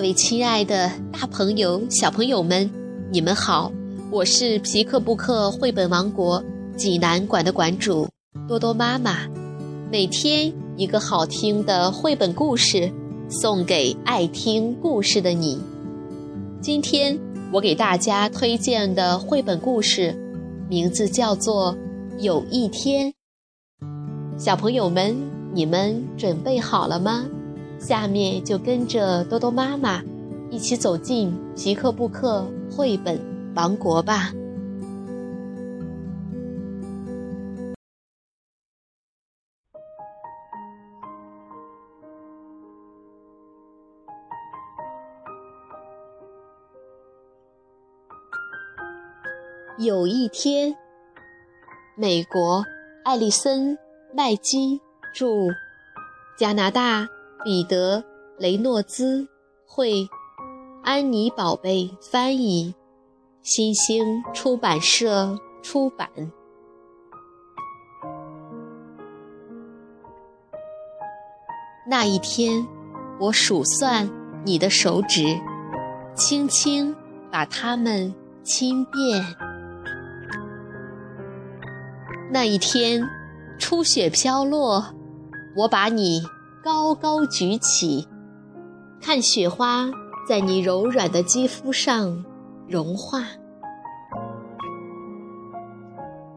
各位亲爱的大朋友、小朋友们，你们好！我是皮克布克绘本王国济南馆的馆主多多妈妈。每天一个好听的绘本故事，送给爱听故事的你。今天我给大家推荐的绘本故事，名字叫做《有一天》。小朋友们，你们准备好了吗？下面就跟着多多妈妈一起走进皮克布克绘本王国吧。有一天，美国艾丽森·麦基著，加拿大。彼得·雷诺兹绘，安妮宝贝翻译，新星出版社出版。那一天，我数算你的手指，轻轻把它们亲遍。那一天，初雪飘落，我把你。高高举起，看雪花在你柔软的肌肤上融化。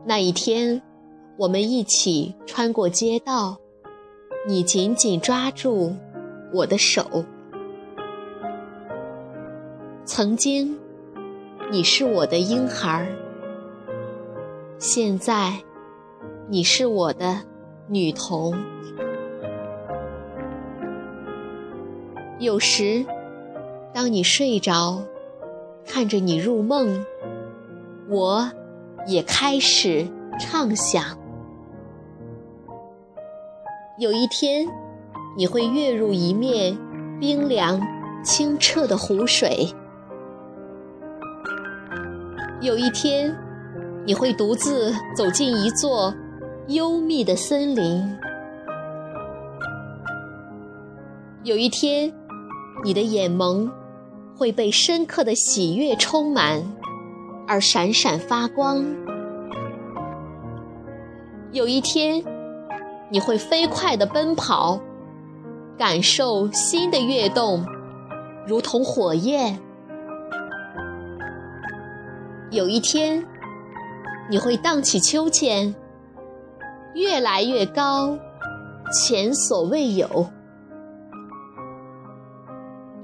那一天，我们一起穿过街道，你紧紧抓住我的手。曾经，你是我的婴孩，现在，你是我的女童。有时，当你睡着，看着你入梦，我也开始畅想。有一天，你会跃入一面冰凉清澈的湖水；有一天，你会独自走进一座幽密的森林；有一天。你的眼眸会被深刻的喜悦充满，而闪闪发光。有一天，你会飞快地奔跑，感受心的跃动，如同火焰。有一天，你会荡起秋千，越来越高，前所未有。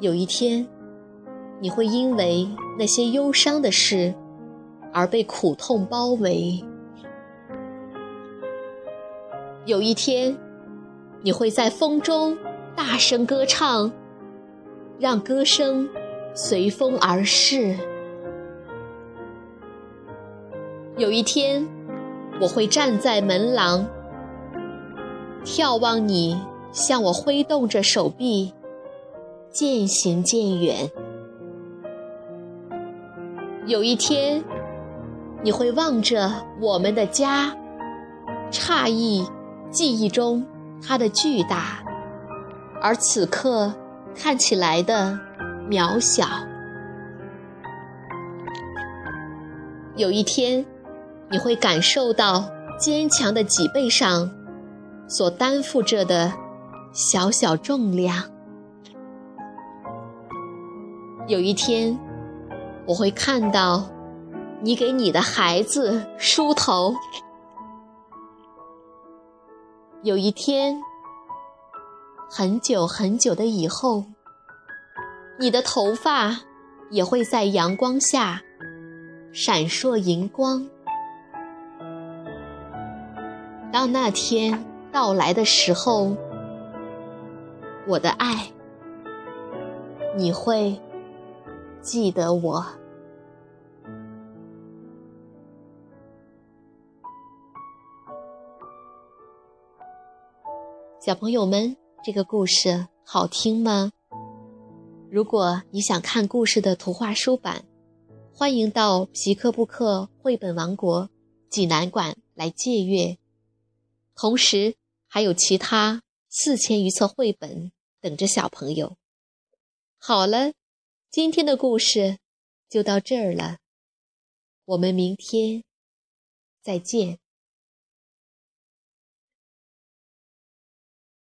有一天，你会因为那些忧伤的事而被苦痛包围；有一天，你会在风中大声歌唱，让歌声随风而逝；有一天，我会站在门廊，眺望你向我挥动着手臂。渐行渐远。有一天，你会望着我们的家，诧异记忆中它的巨大，而此刻看起来的渺小。有一天，你会感受到坚强的脊背上所担负着的小小重量。有一天，我会看到你给你的孩子梳头。有一天，很久很久的以后，你的头发也会在阳光下闪烁银光。当那天到来的时候，我的爱，你会。记得我，小朋友们，这个故事好听吗？如果你想看故事的图画书版，欢迎到皮克布克绘本王国济南馆来借阅。同时，还有其他四千余册绘本等着小朋友。好了，今天的故事就到这儿了，我们明天再见。